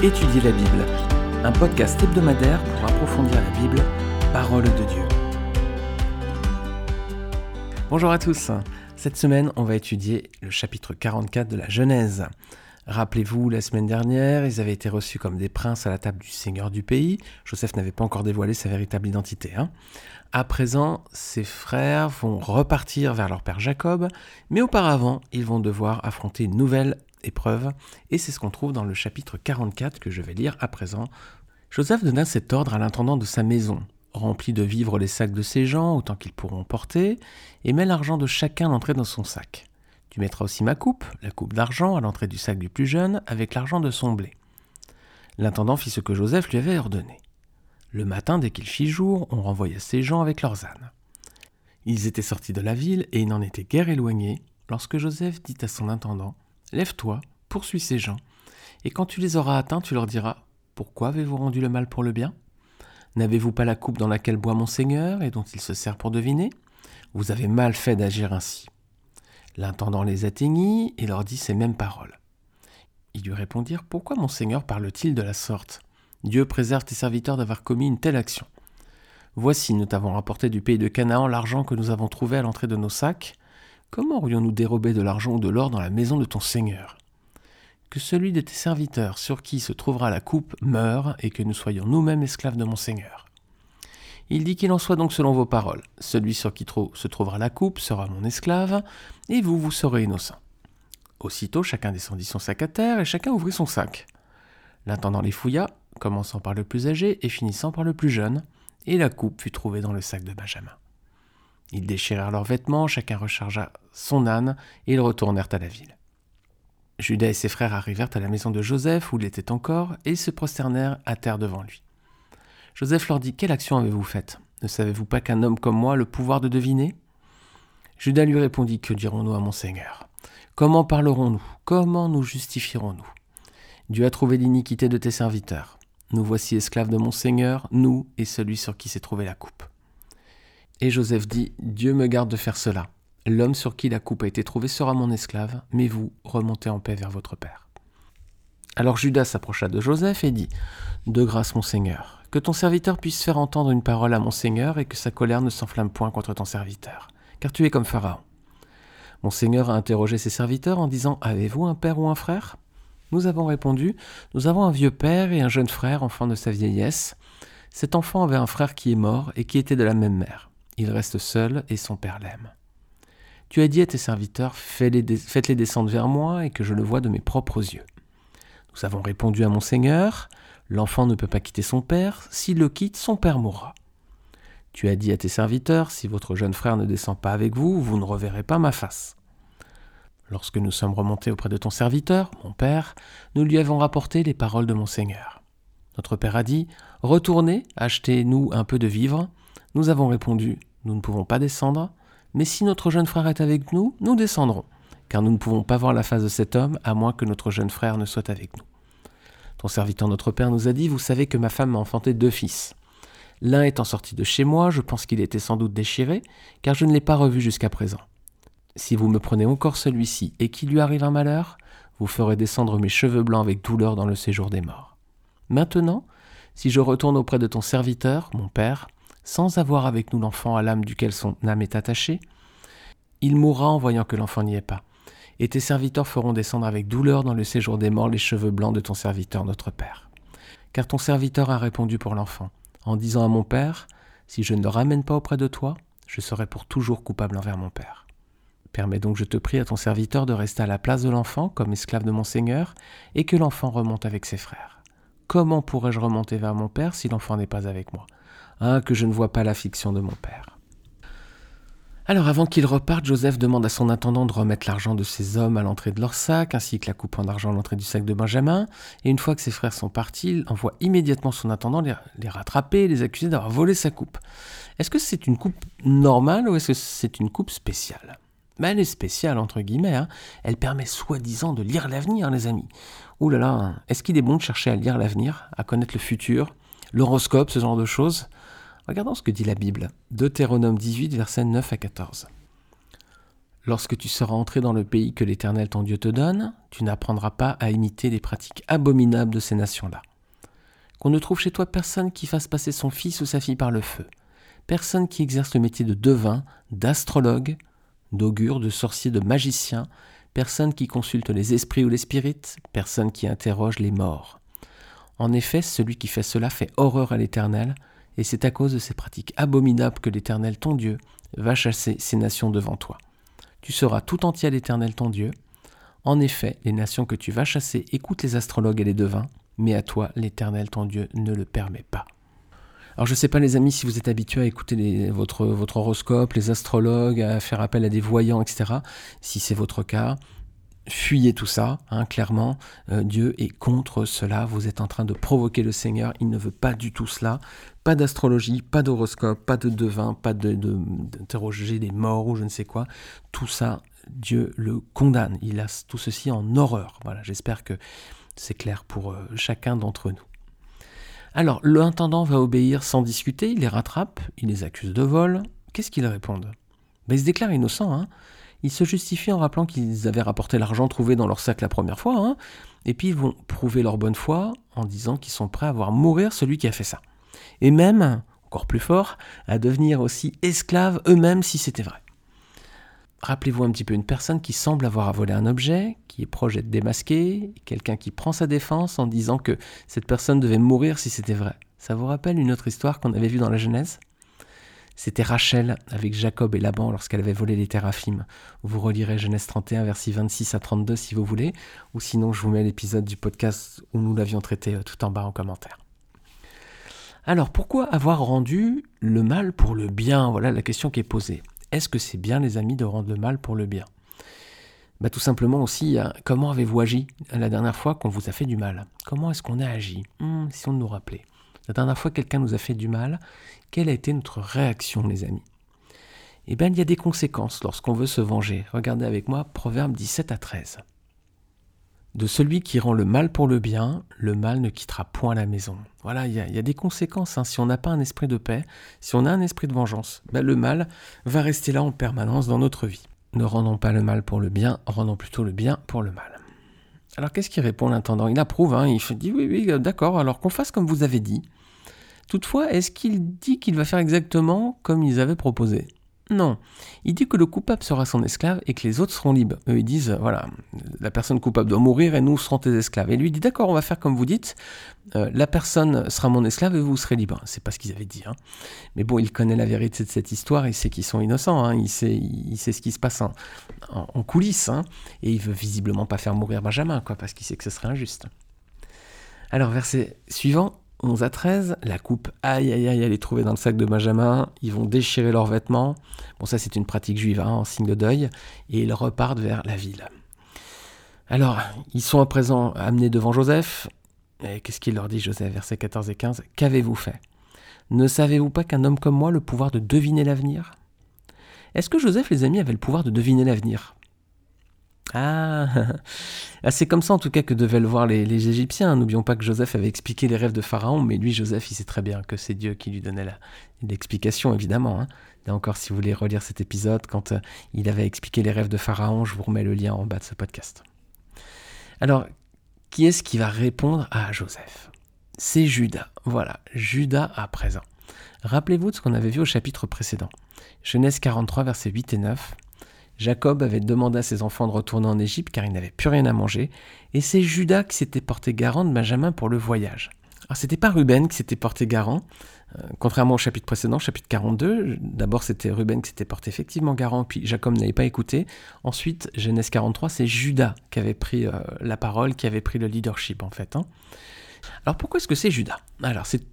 Étudier la Bible, un podcast hebdomadaire pour approfondir la Bible, parole de Dieu. Bonjour à tous. Cette semaine, on va étudier le chapitre 44 de la Genèse. Rappelez-vous, la semaine dernière, ils avaient été reçus comme des princes à la table du seigneur du pays. Joseph n'avait pas encore dévoilé sa véritable identité. Hein. À présent, ses frères vont repartir vers leur père Jacob, mais auparavant, ils vont devoir affronter une nouvelle épreuve, et c'est ce qu'on trouve dans le chapitre 44 que je vais lire à présent. Joseph donna cet ordre à l'intendant de sa maison, remplit de vivres les sacs de ses gens autant qu'ils pourront porter, et met l'argent de chacun l'entrée dans son sac. Tu mettras aussi ma coupe, la coupe d'argent, à l'entrée du sac du plus jeune, avec l'argent de son blé. L'intendant fit ce que Joseph lui avait ordonné. Le matin, dès qu'il fit jour, on renvoya ses gens avec leurs ânes. Ils étaient sortis de la ville et ils n'en étaient guère éloignés, lorsque Joseph dit à son intendant Lève-toi, poursuis ces gens, et quand tu les auras atteints, tu leur diras Pourquoi avez-vous rendu le mal pour le bien? N'avez-vous pas la coupe dans laquelle boit mon Seigneur et dont il se sert pour deviner? Vous avez mal fait d'agir ainsi. L'intendant les atteignit et leur dit ces mêmes paroles. Ils lui répondirent Pourquoi mon Seigneur parle-t-il de la sorte? Dieu préserve tes serviteurs d'avoir commis une telle action. Voici, nous t'avons rapporté du pays de Canaan l'argent que nous avons trouvé à l'entrée de nos sacs, Comment aurions-nous dérobé de l'argent ou de l'or dans la maison de ton Seigneur? Que celui de tes serviteurs sur qui se trouvera la coupe meure et que nous soyons nous-mêmes esclaves de mon Seigneur. Il dit qu'il en soit donc selon vos paroles. Celui sur qui se trouvera la coupe sera mon esclave, et vous, vous serez innocent. Aussitôt, chacun descendit son sac à terre, et chacun ouvrit son sac. L'intendant les fouilla, commençant par le plus âgé et finissant par le plus jeune, et la coupe fut trouvée dans le sac de Benjamin. Ils déchirèrent leurs vêtements, chacun rechargea son âne, et ils retournèrent à la ville. Judas et ses frères arrivèrent à la maison de Joseph, où il était encore, et se prosternèrent à terre devant lui. Joseph leur dit Quelle action avez-vous faite? Ne savez-vous pas qu'un homme comme moi a le pouvoir de deviner? Judas lui répondit Que dirons-nous à mon Seigneur? Comment parlerons-nous? Comment nous justifierons-nous? Dieu a trouvé l'iniquité de tes serviteurs. Nous voici esclaves de mon Seigneur, nous et celui sur qui s'est trouvée la coupe. Et Joseph dit, Dieu me garde de faire cela. L'homme sur qui la coupe a été trouvée sera mon esclave, mais vous, remontez en paix vers votre père. Alors Judas s'approcha de Joseph et dit, De grâce mon Seigneur, que ton serviteur puisse faire entendre une parole à mon Seigneur et que sa colère ne s'enflamme point contre ton serviteur, car tu es comme Pharaon. Mon Seigneur a interrogé ses serviteurs en disant, Avez-vous un père ou un frère? Nous avons répondu, Nous avons un vieux père et un jeune frère, enfant de sa vieillesse. Cet enfant avait un frère qui est mort et qui était de la même mère. Il reste seul et son père l'aime. Tu as dit à tes serviteurs, faites-les descendre vers moi et que je le vois de mes propres yeux. Nous avons répondu à mon Seigneur, l'enfant ne peut pas quitter son père, s'il le quitte, son père mourra. Tu as dit à tes serviteurs, si votre jeune frère ne descend pas avec vous, vous ne reverrez pas ma face. Lorsque nous sommes remontés auprès de ton serviteur, mon père, nous lui avons rapporté les paroles de mon Seigneur. Notre père a dit, Retournez, achetez-nous un peu de vivres. Nous avons répondu, nous ne pouvons pas descendre, mais si notre jeune frère est avec nous, nous descendrons, car nous ne pouvons pas voir la face de cet homme à moins que notre jeune frère ne soit avec nous. Ton serviteur notre père nous a dit, vous savez que ma femme m'a enfanté deux fils. L'un étant sorti de chez moi, je pense qu'il était sans doute déchiré, car je ne l'ai pas revu jusqu'à présent. Si vous me prenez encore celui-ci et qu'il lui arrive un malheur, vous ferez descendre mes cheveux blancs avec douleur dans le séjour des morts. Maintenant, si je retourne auprès de ton serviteur, mon père, sans avoir avec nous l'enfant à l'âme duquel son âme est attachée, il mourra en voyant que l'enfant n'y est pas. Et tes serviteurs feront descendre avec douleur dans le séjour des morts les cheveux blancs de ton serviteur notre Père. Car ton serviteur a répondu pour l'enfant, en disant à mon Père, Si je ne le ramène pas auprès de toi, je serai pour toujours coupable envers mon Père. Permets donc, je te prie, à ton serviteur de rester à la place de l'enfant comme esclave de mon Seigneur, et que l'enfant remonte avec ses frères. Comment pourrais-je remonter vers mon Père si l'enfant n'est pas avec moi? Ah, que je ne vois pas la fiction de mon père. Alors avant qu'il reparte, Joseph demande à son intendant de remettre l'argent de ses hommes à l'entrée de leur sac, ainsi que la coupe en argent à l'entrée du sac de Benjamin, et une fois que ses frères sont partis, il envoie immédiatement son intendant les, rattraper les accuser d'avoir volé sa coupe. Est-ce que c'est une coupe normale ou est-ce que c'est une coupe spéciale? Ben, Elle est spéciale, entre guillemets, hein. elle permet soi-disant de lire l'avenir, les amis. Ouh là là, est-ce qu'il est bon de chercher à lire l'avenir, à connaître le futur, l'horoscope, ce genre de choses? Regardons ce que dit la Bible. Deutéronome 18, versets 9 à 14. Lorsque tu seras entré dans le pays que l'Éternel ton Dieu te donne, tu n'apprendras pas à imiter les pratiques abominables de ces nations-là. Qu'on ne trouve chez toi personne qui fasse passer son fils ou sa fille par le feu, personne qui exerce le métier de devin, d'astrologue, d'augure, de sorcier, de magicien, personne qui consulte les esprits ou les spirites, personne qui interroge les morts. En effet, celui qui fait cela fait horreur à l'Éternel, et c'est à cause de ces pratiques abominables que l'Éternel ton Dieu va chasser ces nations devant toi. Tu seras tout entier à l'Éternel ton Dieu. En effet, les nations que tu vas chasser écoutent les astrologues et les devins, mais à toi, l'Éternel ton Dieu ne le permet pas. Alors je ne sais pas les amis si vous êtes habitués à écouter votre, votre horoscope, les astrologues, à faire appel à des voyants, etc. Si c'est votre cas, fuyez tout ça, hein, clairement. Euh, Dieu est contre cela. Vous êtes en train de provoquer le Seigneur. Il ne veut pas du tout cela. Pas d'astrologie, pas d'horoscope, pas de devin, pas d'interroger de, des morts ou je ne sais quoi. Tout ça, Dieu le condamne. Il a tout ceci en horreur. Voilà, j'espère que c'est clair pour euh, chacun d'entre nous. Alors, l'intendant va obéir sans discuter, il les rattrape, il les accuse de vol. Qu'est-ce qu'ils répondent ben, Ils se déclarent innocents. Hein ils se justifient en rappelant qu'ils avaient rapporté l'argent trouvé dans leur sac la première fois. Hein et puis ils vont prouver leur bonne foi en disant qu'ils sont prêts à voir mourir celui qui a fait ça. Et même, encore plus fort, à devenir aussi esclaves eux-mêmes si c'était vrai. Rappelez-vous un petit peu une personne qui semble avoir à voler un objet, qui est proche d'être démasqué, quelqu'un qui prend sa défense en disant que cette personne devait mourir si c'était vrai. Ça vous rappelle une autre histoire qu'on avait vue dans la Genèse? C'était Rachel avec Jacob et Laban lorsqu'elle avait volé les téraphimes. Vous relirez Genèse 31, versets 26 à 32 si vous voulez, ou sinon je vous mets l'épisode du podcast où nous l'avions traité euh, tout en bas en commentaire. Alors pourquoi avoir rendu le mal pour le bien? Voilà la question qui est posée. Est-ce que c'est bien, les amis, de rendre le mal pour le bien? Bah, Tout simplement aussi, comment avez-vous agi la dernière fois qu'on vous a fait du mal? Comment est-ce qu'on a agi? Hmm, Si on nous rappelait. La dernière fois que quelqu'un nous a fait du mal, quelle a été notre réaction, les amis? Eh bien, il y a des conséquences lorsqu'on veut se venger. Regardez avec moi Proverbe 17 à 13. De celui qui rend le mal pour le bien, le mal ne quittera point la maison. Voilà, il y, a des conséquences. Hein. Si on n'a pas un esprit de paix, si on a un esprit de vengeance, ben, le mal va rester là en permanence dans notre vie. Ne rendons pas le mal pour le bien, rendons plutôt le bien pour le mal. Alors qu'est-ce qu'il répond l'intendant? Il approuve, hein. il dit oui, oui, d'accord, alors qu'on fasse comme vous avez dit. Toutefois, est-ce qu'il dit qu'il va faire exactement comme ils avaient proposé? Non. Il dit que le coupable sera son esclave et que les autres seront libres. Eux, ils disent, voilà, la personne coupable doit mourir et nous serons tes esclaves. Et lui dit, d'accord, on va faire comme vous dites, euh, la personne sera mon esclave et vous serez libre. C'est pas ce qu'ils avaient dit. Hein. Mais bon, il connaît la vérité de cette histoire, il sait qu'ils sont innocents, hein. il, sait, il sait ce qui se passe en, coulisses. Hein. Et il veut visiblement pas faire mourir Benjamin, quoi, parce qu'il sait que ce serait injuste. Alors, verset suivant, 11 à 13, la coupe, aïe aïe aïe, elle est trouvée dans le sac de Benjamin, ils vont déchirer leurs vêtements, bon ça c'est une pratique juive, hein, en signe de deuil, et ils repartent vers la ville. Alors, ils sont à présent amenés devant Joseph, et qu'est-ce qu'il leur dit Joseph, versets 14 et 15 Qu'avez-vous fait? Ne savez-vous pas qu'un homme comme moi a le pouvoir de deviner l'avenir? Est-ce que Joseph, les amis, avait le pouvoir de deviner l'avenir? Ah, ah, c'est comme ça en tout cas que devaient le voir les, Égyptiens. N'oublions pas que Joseph avait expliqué les rêves de Pharaon, mais lui, Joseph, il sait très bien que c'est Dieu qui lui donnait l'explication, évidemment. Hein. Là encore, si vous voulez relire cet épisode, quand euh, il avait expliqué les rêves de Pharaon, je vous remets le lien en bas de ce podcast. Alors, qui est-ce qui va répondre à Joseph? C'est Judas. Voilà, Judas à présent. Rappelez-vous de ce qu'on avait vu au chapitre précédent. Genèse 43, versets 8 et 9. Jacob avait demandé à ses enfants de retourner en Égypte car il n'avait plus rien à manger, et c'est Judas qui s'était porté garant de Benjamin pour le voyage. Alors c'était pas Ruben qui s'était porté garant, euh, contrairement au chapitre précédent, chapitre 42. D'abord c'était Ruben qui s'était porté effectivement garant, puis Jacob n'avait pas écouté. Ensuite, Genèse 43, c'est Judas qui avait pris euh, la parole, qui avait pris le leadership en fait. Hein. Alors pourquoi est-ce que c'est Judas? Alors c'est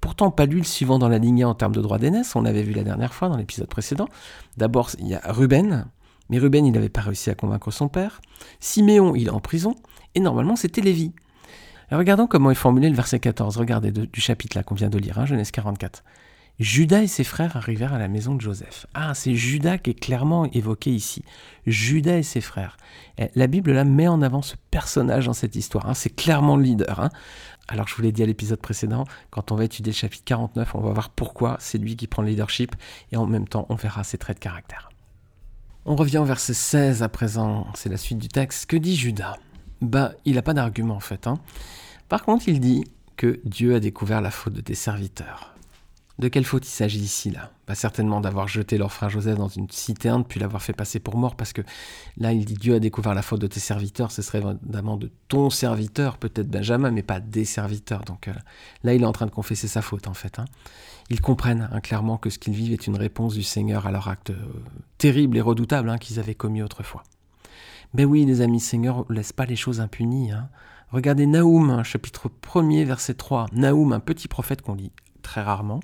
pourtant pas lui le suivant dans la lignée en termes de droit d'aînesse, on l'avait vu la dernière fois dans l'épisode précédent. D'abord il y a Ruben, mais Ruben, il n'avait pas réussi à convaincre son père. Siméon, il est en prison. Et normalement, c'était Lévi. regardons comment est formulé le verset 14. Regardez du chapitre là qu'on vient de lire, hein, Genèse 44. Judas et ses frères arrivèrent à la maison de Joseph. Ah, c'est Judas qui est clairement évoqué ici. Judas et ses frères. Eh, la Bible là met en avant ce personnage dans cette histoire. Hein. C'est clairement le leader. Hein. Alors je vous l'ai dit à l'épisode précédent, quand on va étudier le chapitre 49, on va voir pourquoi c'est lui qui prend le leadership et en même temps on verra ses traits de caractère. On revient au verset 16 à présent, c'est la suite du texte. Que dit Judas? Bah, il n'a pas d'argument en fait. Hein. Par contre, il dit que Dieu a découvert la faute de tes serviteurs. De quelle faute il s'agit ici là? Certainement d'avoir jeté leur frère Joseph dans une citerne puis l'avoir fait passer pour mort parce que là il dit Dieu a découvert la faute de tes serviteurs, ce serait vraiment de ton serviteur, peut-être Benjamin, mais pas des serviteurs. Donc euh, là il est en train de confesser sa faute en fait. Hein. Ils comprennent hein, clairement que ce qu'ils vivent est une réponse du Seigneur à leur acte euh, terrible et redoutable hein, qu'ils avaient commis autrefois. Mais oui les amis, Seigneur laisse pas les choses impunies. Regardez Naoum, chapitre 1er, verset 3. Naoum, un petit prophète qu'on lit très rarement.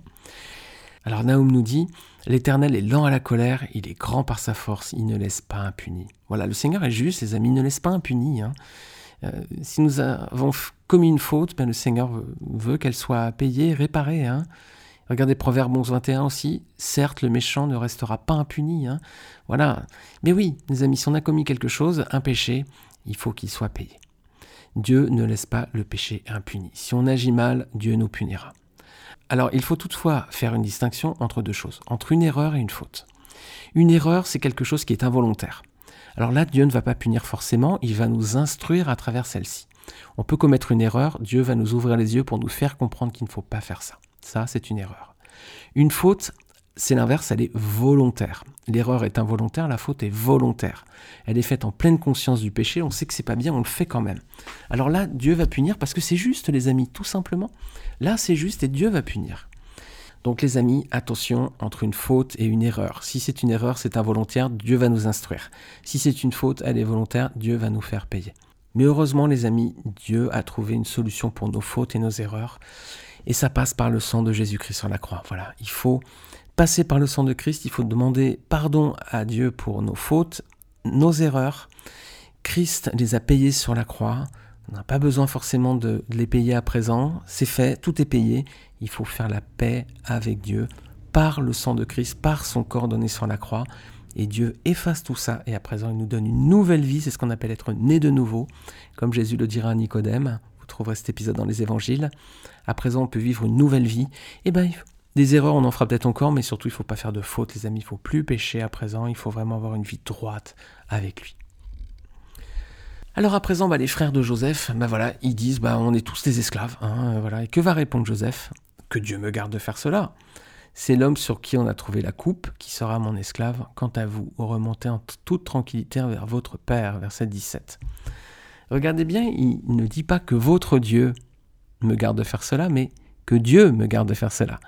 Alors Naoum nous dit, L'Éternel est lent à la colère, il est grand par sa force, il ne laisse pas impuni. Voilà, le Seigneur est juste, les amis, il ne laisse pas impuni. Hein. Euh, si nous avons commis une faute, ben le Seigneur veut qu'elle soit payée, réparée. Hein. Regardez Proverbe 11, 21 aussi. Certes, le méchant ne restera pas impuni. Hein. Voilà. Mais oui, les amis, si on a commis quelque chose, un péché, il faut qu'il soit payé. Dieu ne laisse pas le péché impuni. Si on agit mal, Dieu nous punira. Alors il faut toutefois faire une distinction entre deux choses, entre une erreur et une faute. Une erreur, c'est quelque chose qui est involontaire. Alors là, Dieu ne va pas punir forcément, il va nous instruire à travers celle-ci. On peut commettre une erreur, Dieu va nous ouvrir les yeux pour nous faire comprendre qu'il ne faut pas faire ça. Ça, c'est une erreur. Une faute, c'est l'inverse, elle est volontaire. L'erreur est involontaire, la faute est volontaire. Elle est faite en pleine conscience du péché, on sait que c'est pas bien, on le fait quand même. Alors là, Dieu va punir parce que c'est juste, les amis, tout simplement. Là, c'est juste et Dieu va punir. Donc les amis, attention entre une faute et une erreur. Si c'est une erreur, c'est involontaire, Dieu va nous instruire. Si c'est une faute, elle est volontaire, Dieu va nous faire payer. Mais heureusement, les amis, Dieu a trouvé une solution pour nos fautes et nos erreurs. Et ça passe par le sang de Jésus-Christ sur la croix. Voilà, il faut passer par le sang de Christ, il faut demander pardon à Dieu pour nos fautes, nos erreurs. Christ les a payées sur la croix. On n'a pas besoin forcément de, les payer à présent. C'est fait, tout est payé. Il faut faire la paix avec Dieu par le sang de Christ, par son corps donné sur la croix. Et Dieu efface tout ça et à présent il nous donne une nouvelle vie, c'est ce qu'on appelle être né de nouveau, comme Jésus le dira à Nicodème. Vous trouverez cet épisode dans les évangiles. À présent on peut vivre une nouvelle vie. Et eh ben des erreurs, on en fera peut-être encore, mais surtout, il ne faut pas faire de fautes, les amis. Il ne faut plus pécher à présent. Il faut vraiment avoir une vie droite avec lui. Alors à présent, bah, les frères de Joseph, bah voilà, ils disent, bah, on est tous des esclaves. Hein, voilà. Et que va répondre Joseph? Que Dieu me garde de faire cela. C'est l'homme sur qui on a trouvé la coupe qui sera mon esclave. Quant à vous, remontez en toute tranquillité vers votre Père. Verset 17. Regardez bien, il ne dit pas que votre Dieu me garde de faire cela, mais que Dieu me garde de faire cela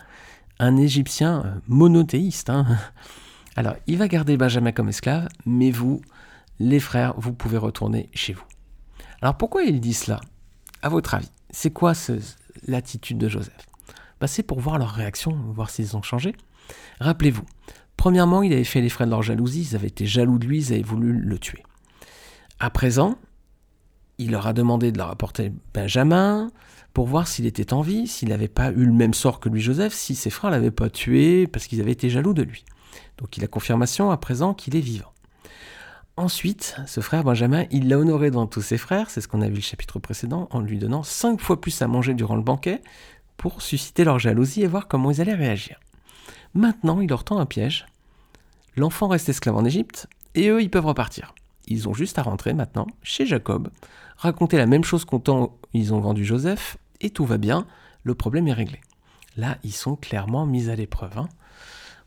un Égyptien euh, monothéiste. Hein. Alors, il va garder Benjamin comme esclave, mais vous, les frères, vous pouvez retourner chez vous. Alors, pourquoi il dit cela? À votre avis, c'est quoi l'attitude de Joseph? Bah, C'est pour voir leur réaction, voir s'ils ont changé. Rappelez-vous, premièrement, il avait fait les frais de leur jalousie, ils avaient été jaloux de lui, ils avaient voulu le tuer. À présent, il leur a demandé de leur apporter Benjamin, pour voir s'il était en vie, s'il n'avait pas eu le même sort que lui Joseph, si ses frères l'avaient pas tué parce qu'ils avaient été jaloux de lui. Donc il a confirmation à présent qu'il est vivant. Ensuite, ce frère Benjamin, il l'a honoré dans tous ses frères, c'est ce qu'on a vu le chapitre précédent, en lui donnant cinq fois plus à manger durant le banquet pour susciter leur jalousie et voir comment ils allaient réagir. Maintenant, il leur tend un piège. L'enfant reste esclave en Égypte et eux, ils peuvent repartir. Ils ont juste à rentrer maintenant chez Jacob, raconter la même chose qu'au temps où ils ont vendu Joseph, et tout va bien, le problème est réglé. Là, ils sont clairement mis à l'épreuve. Hein.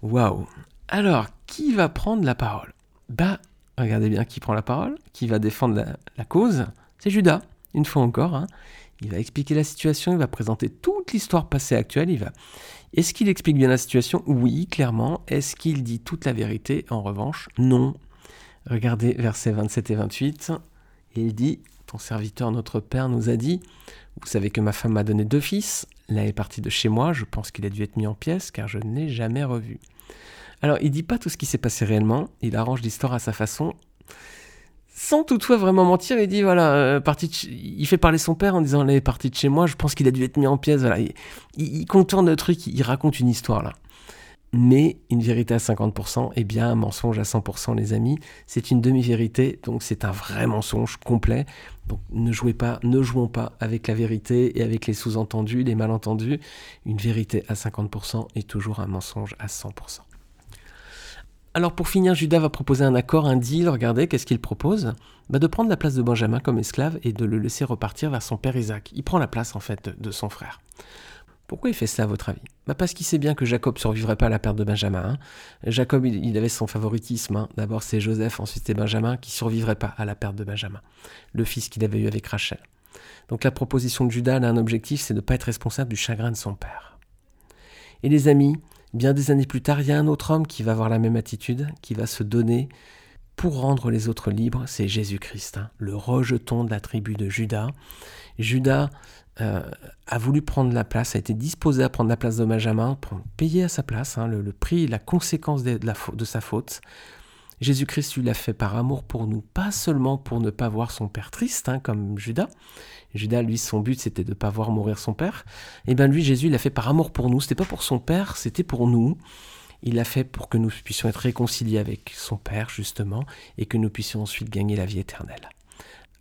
Waouh Alors, qui va prendre la parole? Bah, regardez bien qui prend la parole, qui va défendre la, cause. C'est Judas, une fois encore. Hein. Il va expliquer la situation, il va présenter toute l'histoire passée actuelle. Il va. Est-ce qu'il explique bien la situation? Oui, clairement. Est-ce qu'il dit toute la vérité? En revanche, non. Regardez versets 27 et 28. Et il dit Ton serviteur, notre Père, nous a dit Vous savez que ma femme m'a donné deux fils. L'un est parti de chez moi. Je pense qu'il a dû être mis en pièces car je ne l'ai jamais revu. Alors, il dit pas tout ce qui s'est passé réellement. Il arrange l'histoire à sa façon. Sans toutefois vraiment mentir, il dit voilà, euh, parti il fait parler son père en disant elle est partie de chez moi, je pense qu'il a dû être mis en pièces. Voilà. Il, il contourne le truc, il raconte une histoire là mais une vérité à 50%, eh bien un mensonge à 100% les amis, c'est une demi-vérité, donc c'est un vrai mensonge complet. Donc ne jouez pas, ne jouons pas avec la vérité et avec les sous-entendus, les malentendus. Une vérité à 50% est toujours un mensonge à 100%. Alors pour finir, Judas va proposer un accord, un deal, regardez, qu'est-ce qu'il propose? Bah De prendre la place de Benjamin comme esclave et de le laisser repartir vers son père Isaac. Il prend la place en fait de, son frère. Pourquoi il fait ça à votre avis? Bah Parce qu'il sait bien que Jacob ne survivrait pas à la perte de Benjamin. Hein. Jacob, il, avait son favoritisme. Hein. D'abord c'est Joseph, ensuite c'est Benjamin, qui survivrait pas à la perte de Benjamin, le fils qu'il avait eu avec Rachel. Donc la proposition de Judas a un objectif, c'est de ne pas être responsable du chagrin de son père. Et les amis, Bien des années plus tard, il y a un autre homme qui va avoir la même attitude, qui va se donner pour rendre les autres libres, c'est Jésus-Christ, hein, le rejeton de la tribu de Judas. Judas euh, a voulu prendre la place, a été disposé à prendre la place de Benjamin, pour payer à sa place hein, le, prix, la conséquence de, sa faute. Jésus-Christ lui l'a fait par amour pour nous, pas seulement pour ne pas voir son père triste, hein, comme Judas. Judas, lui, son but, c'était de ne pas voir mourir son père. Et eh bien lui, Jésus, l'a fait par amour pour nous. C'était pas pour son père, c'était pour nous. Il l'a fait pour que nous puissions être réconciliés avec son Père, justement, et que nous puissions ensuite gagner la vie éternelle.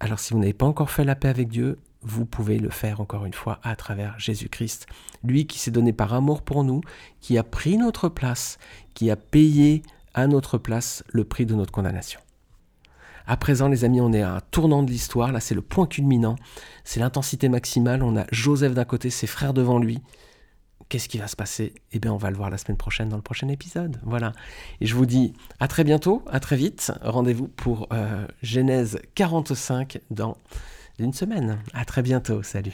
Alors si vous n'avez pas encore fait la paix avec Dieu, vous pouvez le faire encore une fois à travers Jésus-Christ, lui qui s'est donné par amour pour nous, qui a pris notre place, qui a payé à notre place le prix de notre condamnation. À présent, les amis, on est à un tournant de l'histoire. Là, c'est le point culminant. C'est l'intensité maximale. On a Joseph d'un côté, ses frères devant lui. Qu'est-ce qui va se passer? Eh bien, on va le voir la semaine prochaine dans le prochain épisode. Voilà. Et je vous dis à très bientôt, à très vite. Rendez-vous pour euh, Genèse 45 dans une semaine. À très bientôt. Salut.